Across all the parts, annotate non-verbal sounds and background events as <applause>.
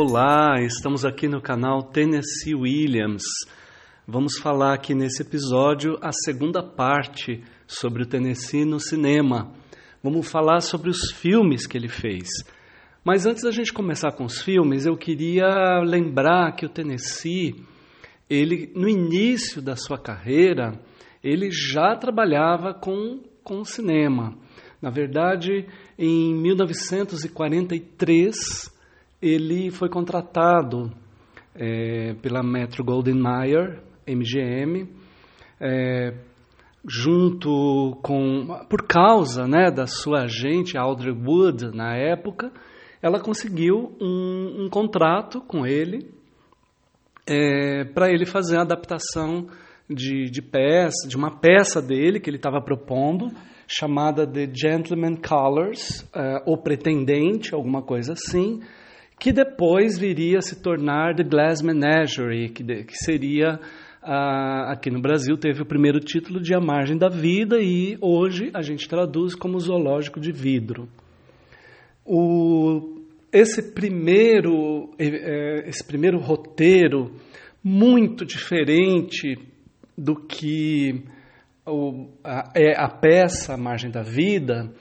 Olá, estamos aqui no canal Tennessee Williams. Vamos falar aqui nesse episódio a segunda parte sobre o Tennessee no cinema. Vamos falar sobre os filmes que ele fez. Mas antes da gente começar com os filmes, eu queria lembrar que o Tennessee, ele no início da sua carreira, ele já trabalhava com com cinema. Na verdade, em 1943 ele foi contratado é, pela Metro Goldwyn Mayer, MGM, é, junto com, por causa né, da sua agente Audrey Wood na época, ela conseguiu um, um contrato com ele é, para ele fazer a adaptação de, de peça, de uma peça dele que ele estava propondo, chamada The Gentleman Colors, uh, O Pretendente, alguma coisa assim, que depois viria a se tornar The Glass Menagerie, que, de, que seria, uh, aqui no Brasil, teve o primeiro título de A Margem da Vida e hoje a gente traduz como Zoológico de Vidro. O, esse, primeiro, eh, esse primeiro roteiro, muito diferente do que o, a, é a peça A Margem da Vida,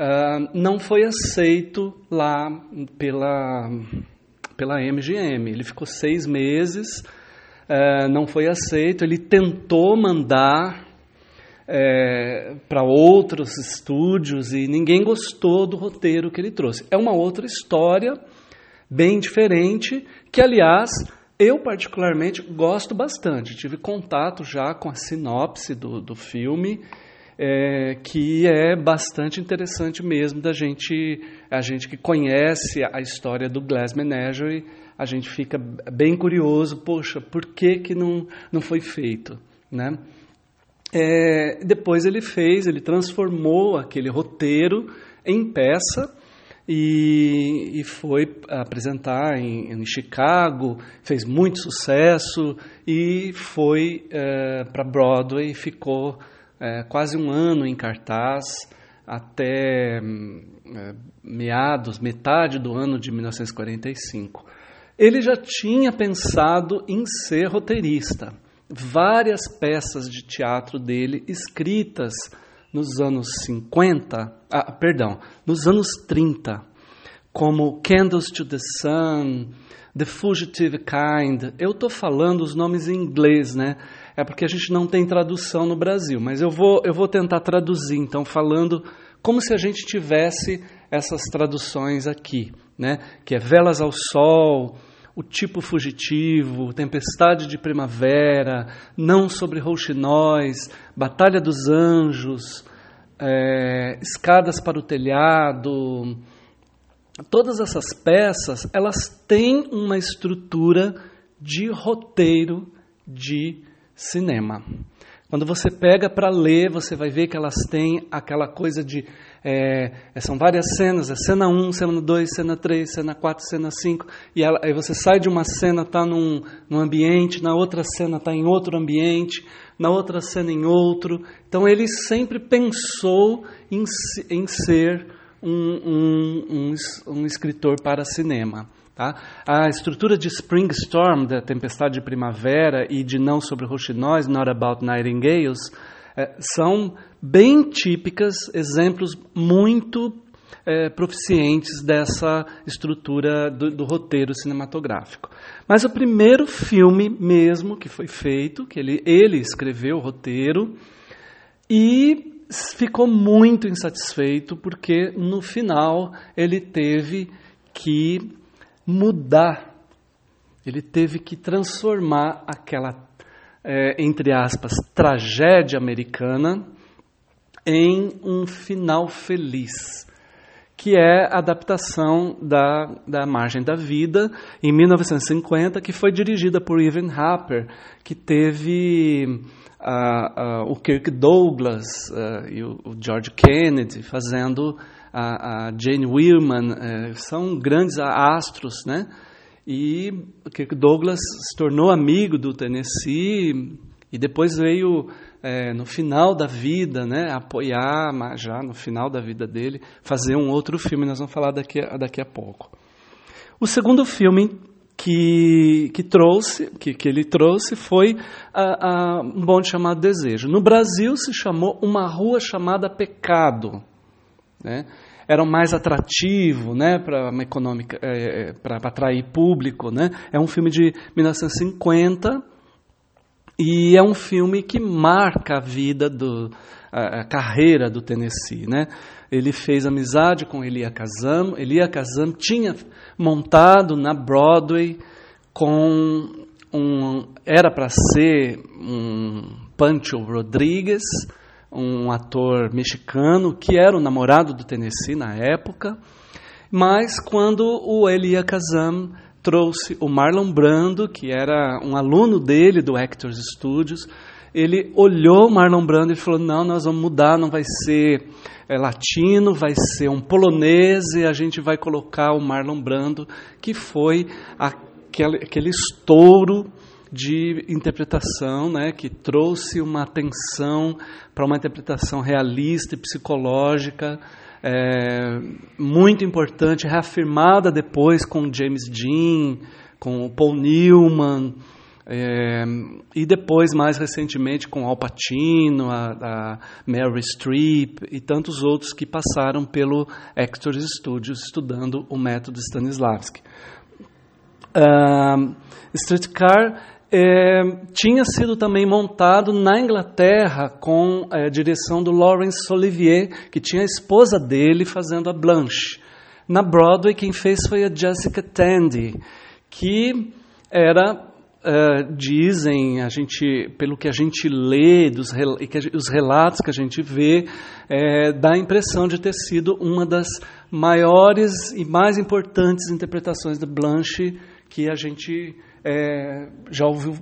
uh, não foi aceito lá pela, pela MGM. Ele ficou seis meses, uh, não foi aceito. Ele tentou mandar é, para outros estúdios e ninguém gostou do roteiro que ele trouxe. É uma outra história, bem diferente, que, aliás, eu, particularmente, gosto bastante. Tive contato já com a sinopse do, do filme, é, que é bastante interessante mesmo da gente, a gente que conhece a história do Glass Menagerie, a gente fica bem curioso, poxa, por que, que não, não foi feito, né? É, depois ele fez, ele transformou aquele roteiro em peça, e, e foi apresentar em, em, Chicago, fez muito sucesso e foi é, para Broadway, ficou é, quase um ano em cartaz até é, meados, metade do ano de 1945. Ele já tinha pensado em ser roteirista. Várias peças de teatro dele escritas nos anos 50, ah, perdão, nos anos 30, como Candles to the Sun, The Fugitive Kind. Eu estou falando os nomes em inglês, né? É porque a gente não tem tradução no Brasil, mas eu vou, eu vou tentar traduzir, então, falando como se a gente tivesse essas traduções aqui, né? Que é Velas ao Sol, O Tipo Fugitivo, Tempestade de Primavera, Não sobre Rouxinóis, Batalha dos Anjos, é, Escadas para o Telhado. Todas essas peças, elas têm uma estrutura de roteiro de cinema. Quando você pega para ler, você vai ver que elas têm aquela coisa de. É, são várias cenas, é cena 1, cena 2, cena 3, cena 4, cena 5, e ela, aí você sai de uma cena, está num, num ambiente, na outra cena está em outro ambiente, na outra cena em outro. Então ele sempre pensou em, em ser um, um, um, um escritor para cinema. Tá? A estrutura de Spring Storm, da Tempestade de Primavera, e de Não sobre Roxinóis, Not About Nightingales, é, são bem típicas, exemplos muito é, proficientes dessa estrutura do, do, roteiro cinematográfico. Mas o primeiro filme mesmo que foi feito, que ele, ele escreveu o roteiro, e ficou muito insatisfeito porque no final ele teve que mudar, ele teve que transformar aquela, é, entre aspas, tragédia americana em um final feliz, que é a adaptação da, da Margem da Vida, em 1950, que foi dirigida por Evan Harper, que teve uh, uh, o Kirk Douglas uh, e o, o, George Kennedy fazendo a, a Jane Willman, eh, são grandes astros, né? E Kirk Douglas se tornou amigo do Tennessee e depois veio é, no final da vida, né, apoiar, já no final da vida dele, fazer um outro filme. Nós vamos falar daqui a, daqui a pouco. O segundo filme que, que trouxe, que, que ele trouxe foi a, a, um bonde chamado Desejo. No Brasil se chamou Uma Rua Chamada Pecado. Né? Era mais atrativo né, para é, é atrair público. Né? É um filme de 1950 e é um filme que marca a vida do, a, a carreira do Tennessee, né? Ele fez amizade com Elia Kazam. Elia Kazam tinha montado na Broadway com um era para ser um Pancho Rodrigues, um ator mexicano que era o namorado do Tennessee na época. Mas quando o Elia Kazam trouxe o Marlon Brando, que era um aluno dele do Actors Studios, ele olhou Marlon Brando e falou: não, nós vamos mudar, não vai ser é, latino, vai ser um polonês e a gente vai colocar o Marlon Brando, que foi aquele, aquele estouro de interpretação, né, que trouxe uma atenção para uma interpretação realista e psicológica é, muito importante, reafirmada depois com James Dean, com Paul Newman. É, e depois, mais recentemente, com Al Pacino, a, a Mary Streep e tantos outros que passaram pelo Actors Studios estudando o método Stanislavski. Uh, Streetcar é, tinha sido também montado na Inglaterra com a é, direção do Laurence Olivier, que tinha a esposa dele fazendo a Blanche. Na Broadway, quem fez foi a Jessica Tandy, que era Uh, dizem, a gente, pelo que a gente lê, dos, os relatos que a gente vê, é, dá a impressão de ter sido uma das maiores e mais importantes interpretações de Blanche que a gente é, já ouviu,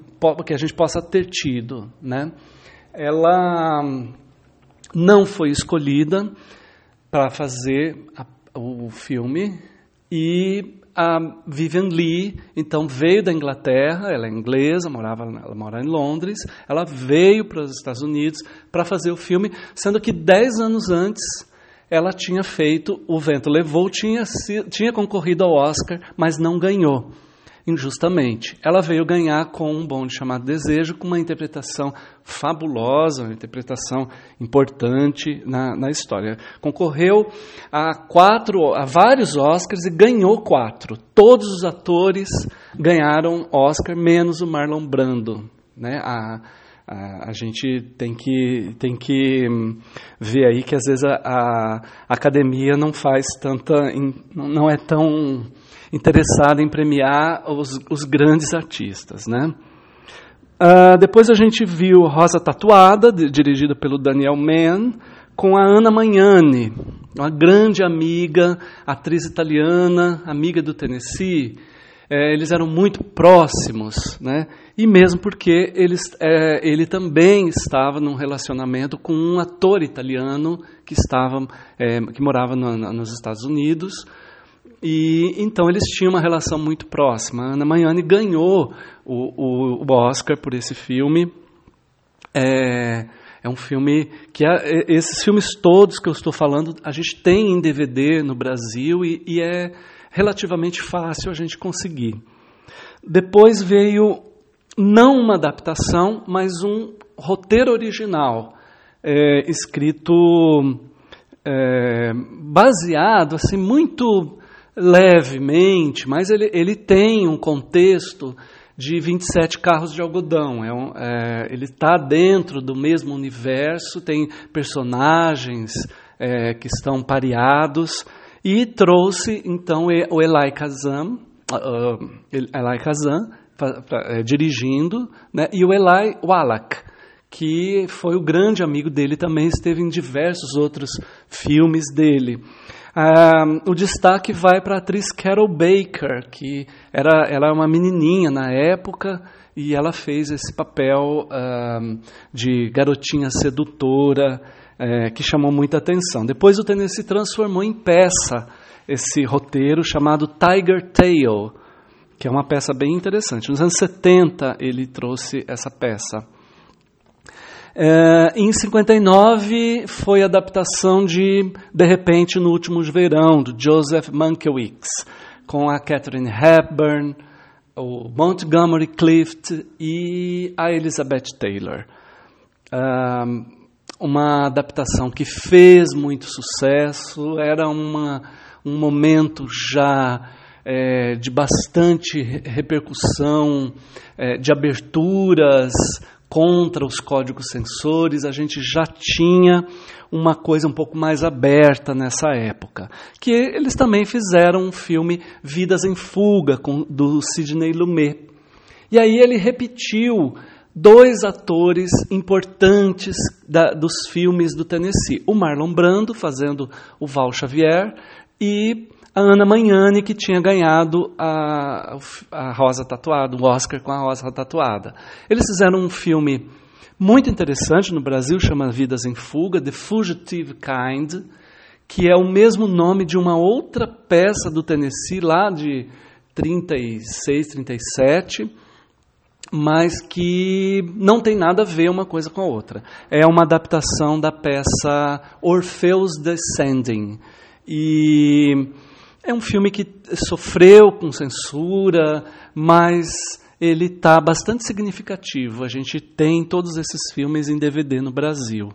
que a gente possa ter tido. Né? Ela não foi escolhida para fazer a, o filme e a Vivian Lee, então, veio da Inglaterra, ela é inglesa, morava, ela mora em Londres, ela veio para os Estados Unidos para fazer o filme, sendo que dez anos antes ela tinha feito O Vento Levou, tinha, tinha concorrido ao Oscar, mas não ganhou injustamente. Ela veio ganhar com um bonde chamado Desejo, com uma interpretação fabulosa, uma interpretação importante na, na história. Concorreu a quatro, a vários Oscars e ganhou quatro. Todos os atores ganharam Oscar, menos o Marlon Brando. Né? A, a, gente tem que, tem que ver aí que às vezes a, a academia não faz tanta. não é tão interessada em premiar os, os grandes artistas, né? Uh, depois a gente viu Rosa Tatuada, de, dirigida pelo Daniel Mann, com a Ana Magnani, uma grande amiga, atriz italiana, amiga do Tennessee. É, eles eram muito próximos, né? E mesmo porque eles, é, ele também estava num relacionamento com um ator italiano que estava, é, que morava no, nos Estados Unidos. E então eles tinham uma relação muito próxima. A Ana Magnani ganhou o, o, o Oscar por esse filme. É, é um filme que esses filmes todos que eu estou falando a gente tem em DVD no Brasil e, e é relativamente fácil a gente conseguir. Depois veio não uma adaptação, mas um roteiro original é, escrito é, baseado assim muito levemente, mas ele, ele tem um contexto de 27 carros de algodão. É um, é, ele está dentro do mesmo universo, tem personagens é, que estão pareados, e trouxe então o Eli Kazan, uh, Eli Kazan pra, pra, é, dirigindo, né, e o Eli Wallach, que foi o grande amigo dele, também esteve em diversos outros filmes dele. O destaque vai para a atriz Carol Baker, que era, ela é uma menininha na época e ela fez esse papel de garotinha sedutora uh, que chamou muita atenção. Depois o Tennessee transformou em peça esse roteiro chamado Tiger Tail, que é uma peça bem interessante. Nos anos 70 ele trouxe essa peça. É, em 59 foi a adaptação de De repente no último verão do Joseph Mankiewicz com a Catherine Hepburn, o Montgomery Clift e a Elizabeth Taylor. uma adaptação que fez muito sucesso, era uma, um momento já é, de bastante repercussão, é, de aberturas contra os códigos sensores, a gente já tinha uma coisa um pouco mais aberta nessa época. Que eles também fizeram um filme Vidas em Fuga, com, do Sidney Lumet. E aí ele repetiu dois atores importantes da, dos filmes do Tennessee: o Marlon Brando, fazendo o Val Xavier, e a Ana Magnani, que tinha ganhado a, a Rosa Tatuada, o Oscar com a Rosa Tatuada. Eles fizeram um filme muito interessante no Brasil, chama Vidas em Fuga, The Fugitive Kind, que é o mesmo nome de uma outra peça do Tennessee, lá de 36, 37, mas que não tem nada a ver uma coisa com a outra. É uma adaptação da peça Orpheus Descending. E é um filme que sofreu com censura, mas ele está bastante significativo. A gente tem todos esses filmes em DVD no Brasil.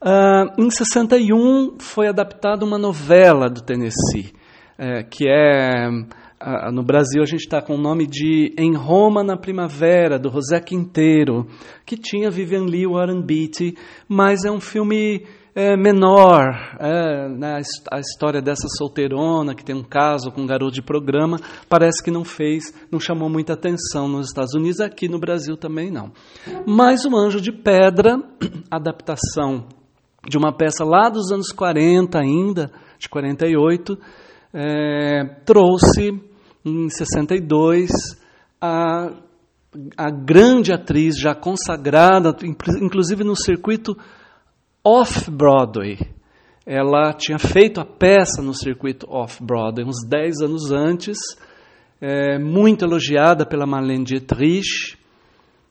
Uh, em 61 foi adaptada uma novela do Tennessee, é, que é uh, no Brasil a gente está com o nome de Em Roma na Primavera do José Quinteiro, que tinha Vivian Lee Warren Beatty, mas é um filme é, menor, é, né, a história dessa solteirona que tem um caso com um garoto de programa, parece que não fez, não chamou muita atenção nos Estados Unidos, aqui no Brasil também não. Mas o Anjo de Pedra, <clears throat> adaptação de uma peça lá dos anos 40 ainda, de 48, é, trouxe em 62 a, a grande atriz já consagrada, inclusive no circuito off-Broadway. Ela tinha feito a peça no circuito off-Broadway uns 10 anos antes, é, muito elogiada pela Marlene Dietrich,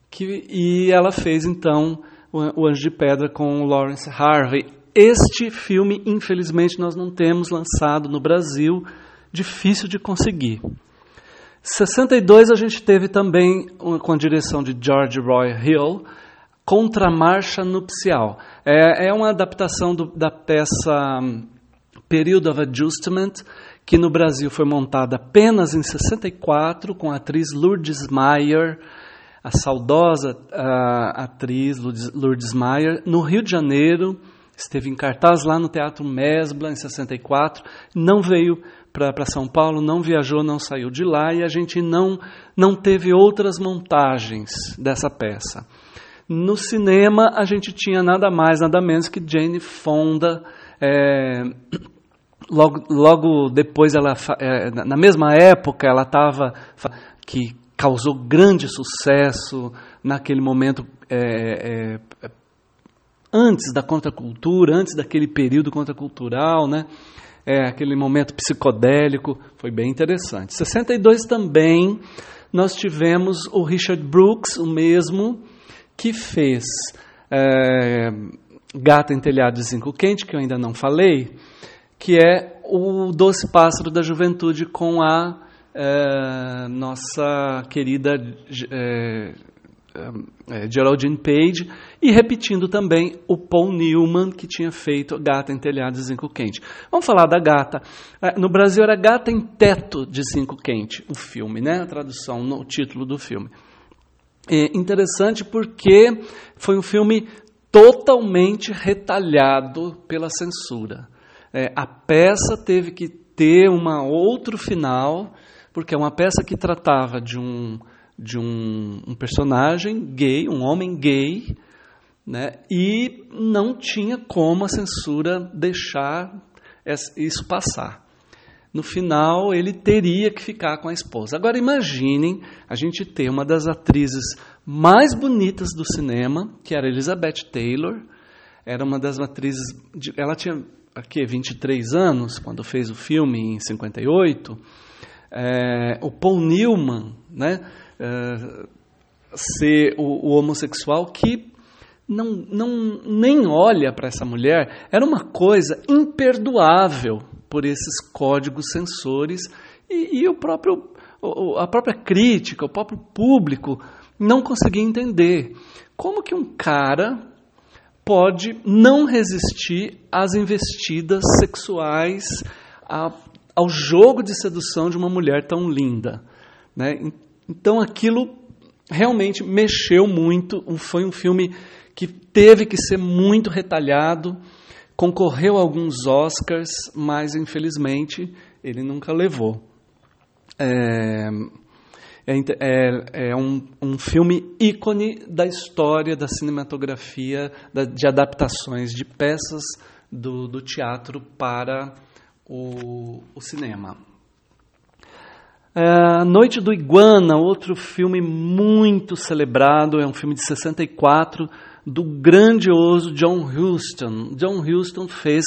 que, e ela fez então o, Anjo de Pedra com Lawrence Harvey. Este filme, infelizmente, nós não temos lançado no Brasil, difícil de conseguir. 62 a gente teve também, com a direção de George Roy Hill, Contramarcha Nupcial. É, é uma adaptação do, da peça hum, Period of Adjustment, que no Brasil foi montada apenas em 64 com a atriz Lourdes Mayer, a saudosa uh, atriz Lourdes Mayer, no Rio de Janeiro, esteve em cartaz lá no Teatro Mesbla em 64, não veio para São Paulo, não viajou, não saiu de lá e a gente não, não teve outras montagens dessa peça. No cinema, a gente tinha nada mais, nada menos que Jane Fonda. É, logo, logo depois, ela, é, na mesma época, ela estava. que causou grande sucesso naquele momento. É, é, antes da contracultura, antes daquele período contracultural, né? É, aquele momento psicodélico, foi bem interessante. 62 também nós tivemos o Richard Brooks, o mesmo, que fez é, Gata em Telhado de Zinco Quente, que eu ainda não falei, que é o Doce Pássaro da Juventude com a é, nossa querida é, é, Geraldine Page, e repetindo também o Paul Newman, que tinha feito Gata em Telhado de Zinco Quente. Vamos falar da gata. É, no Brasil era Gata em Teto de Zinco Quente, o filme, né? a tradução, no título do filme. É interessante porque foi um filme totalmente retalhado pela censura. É, a peça teve que ter um outro final, porque é uma peça que tratava de um, de um, um personagem gay, um homem gay, né, e não tinha como a censura deixar isso passar no final ele teria que ficar com a esposa. Agora imaginem a gente ter uma das atrizes mais bonitas do cinema, que era Elizabeth Taylor, era uma das atrizes, de, ela tinha aqui 23 anos quando fez o filme em 58. É, o Paul Newman, né, é, ser o, o homossexual que não, não nem olha para essa mulher, era uma coisa imperdoável por esses códigos sensores E, e o próprio, a própria crítica, o próprio público não conseguia entender como que um cara pode não resistir às investidas sexuais, a, ao jogo de sedução de uma mulher tão linda. Né? Então aquilo realmente mexeu muito, foi um filme que teve que ser muito retalhado, concorreu a alguns Oscars, mas infelizmente ele nunca levou. É, é, é, é um, um, filme ícone da história da cinematografia, da, de adaptações de peças do, do teatro para o, o cinema. É, Noite do Iguana, outro filme muito celebrado, é um filme de 64 do grandioso John Huston. John Huston fez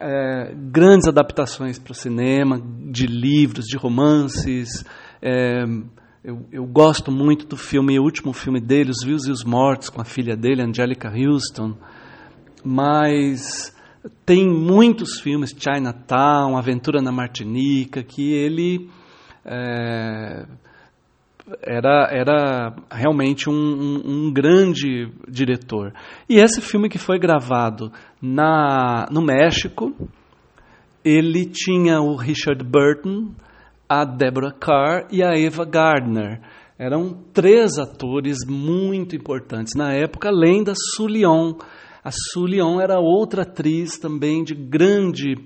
é, grandes adaptações para o cinema, de livros, de romances. É, eu, eu, gosto muito do filme, o último filme dele, Os Vivos e os Mortos, com a filha dele, Angelica Houston. Mas tem muitos filmes, Chinatown, Aventura na Martinica, que ele é, era, era realmente um, um, um, grande diretor. E esse filme que foi gravado na, no México, ele tinha o Richard Burton, a Deborah Carr e a Eva Gardner. Eram três atores muito importantes na época, além da Su Leon. A Su Leon era outra atriz também de grande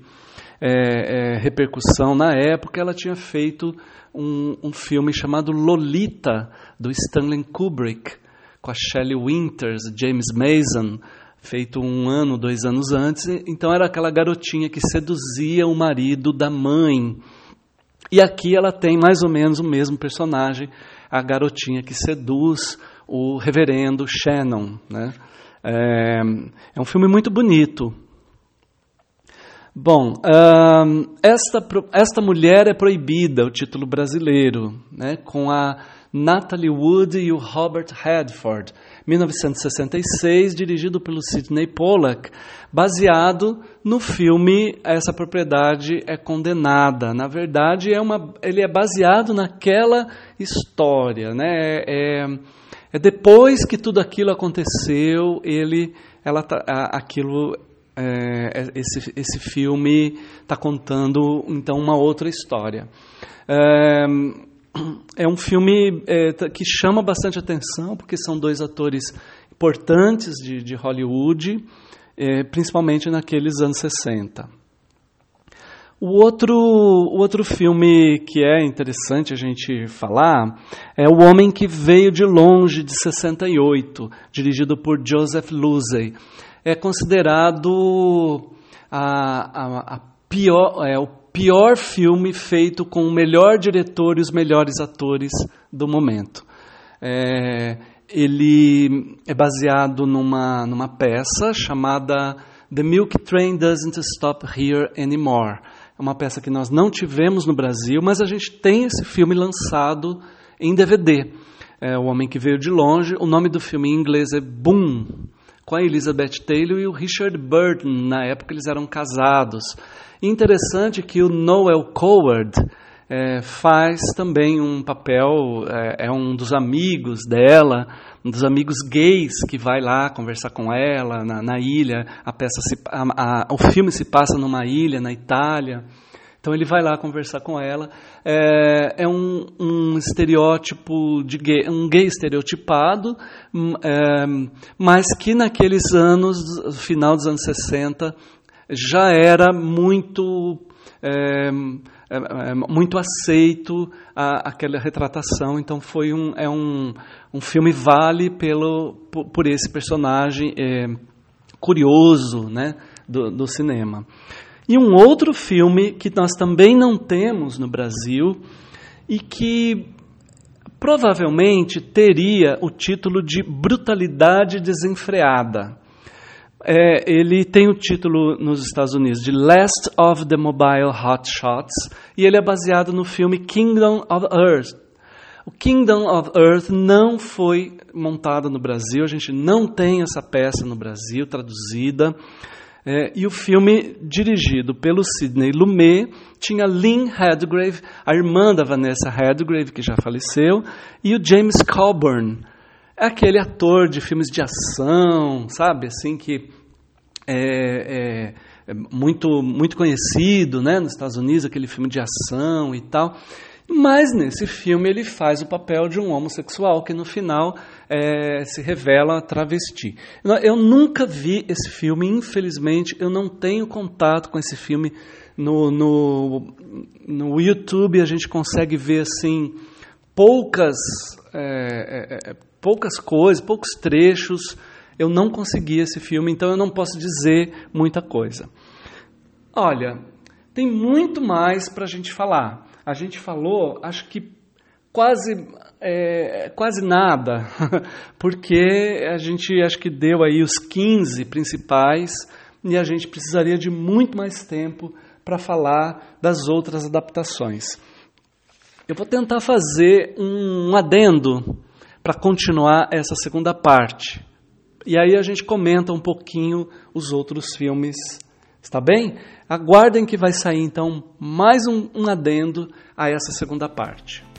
é, é, repercussão na época. Ela tinha feito um, um, filme chamado Lolita, do Stanley Kubrick, com a Shelley Winters, James Mason, feito um ano, dois anos antes. Então era aquela garotinha que seduzia o marido da mãe. E aqui ela tem mais ou menos o mesmo personagem, a garotinha que seduz o reverendo Shannon. Né? É, é um filme muito bonito, Bom, um, esta, esta Mulher é Proibida, o título brasileiro, né, com a Natalie Wood e o Robert Redford, 1966, dirigido pelo Sidney Pollack, baseado no filme Essa Propriedade é Condenada. Na verdade, é uma, ele é baseado naquela história. Né, é, é depois que tudo aquilo aconteceu, ele, ela, tá, aquilo é, esse, esse filme está contando então uma outra história. É, é um filme é, que chama bastante atenção porque são dois atores importantes de, de Hollywood, é, principalmente naqueles anos 60. O outro, o outro filme que é interessante a gente falar é O Homem que Veio de Longe, de 68, dirigido por Joseph Losey é considerado a, a, a pior, é, o pior filme feito com o melhor diretor e os melhores atores do momento. É, ele é baseado numa, numa peça chamada The Milk Train Doesn't Stop Here Anymore. É uma peça que nós não tivemos no Brasil, mas a gente tem esse filme lançado em DVD. É O Homem que Veio de Longe. O nome do filme em inglês é Boom com a Elizabeth Taylor e o Richard Burton. Na época eles eram casados. interessante que o Noel Coward é, faz também um papel, é, é, um dos amigos dela, um dos amigos gays que vai lá conversar com ela na, na ilha. A peça se, a, a, o filme se passa numa ilha na Itália. Então ele vai lá conversar com ela. É, é um, um, estereótipo de gay, um gay estereotipado, hum, é, mas que naqueles anos, final dos anos 60, já era muito é, é, é, muito aceito a, aquela retratação. Então foi um é um, um filme vale pelo por, por esse personagem é, curioso, né, do, do cinema. E um outro filme que nós também não temos no Brasil e que provavelmente teria o título de Brutalidade Desenfreada. É, ele tem o título nos Estados Unidos de Last of the Mobile Hotshots e ele é baseado no filme Kingdom of Earth. O Kingdom of Earth não foi montado no Brasil, a gente não tem essa peça no Brasil traduzida. É, e o filme, dirigido pelo Sidney Lumet, tinha Lynn Redgrave, a irmã da Vanessa Redgrave, que já faleceu, e o James Coburn, aquele ator de filmes de ação, sabe, assim, que é, é, é muito, muito conhecido né, nos Estados Unidos, aquele filme de ação e tal. Mas nesse filme ele faz o papel de um homossexual que no final é, se revela travesti. Eu nunca vi esse filme, infelizmente, eu não tenho contato com esse filme. No, no, no YouTube a gente consegue ver assim poucas, é, é, é poucas coisas, poucos trechos. Eu não consegui esse filme, então eu não posso dizer muita coisa. Olha, tem muito mais para a gente falar a gente falou, acho que quase é, quase nada, <laughs> porque a gente acho que deu aí os 15 principais e a gente precisaria de muito mais tempo para falar das outras adaptações. Eu vou tentar fazer um adendo para continuar essa segunda parte. E aí a gente comenta um pouquinho os outros filmes Está bem? Aguardem que vai sair então mais um, um adendo a essa segunda parte.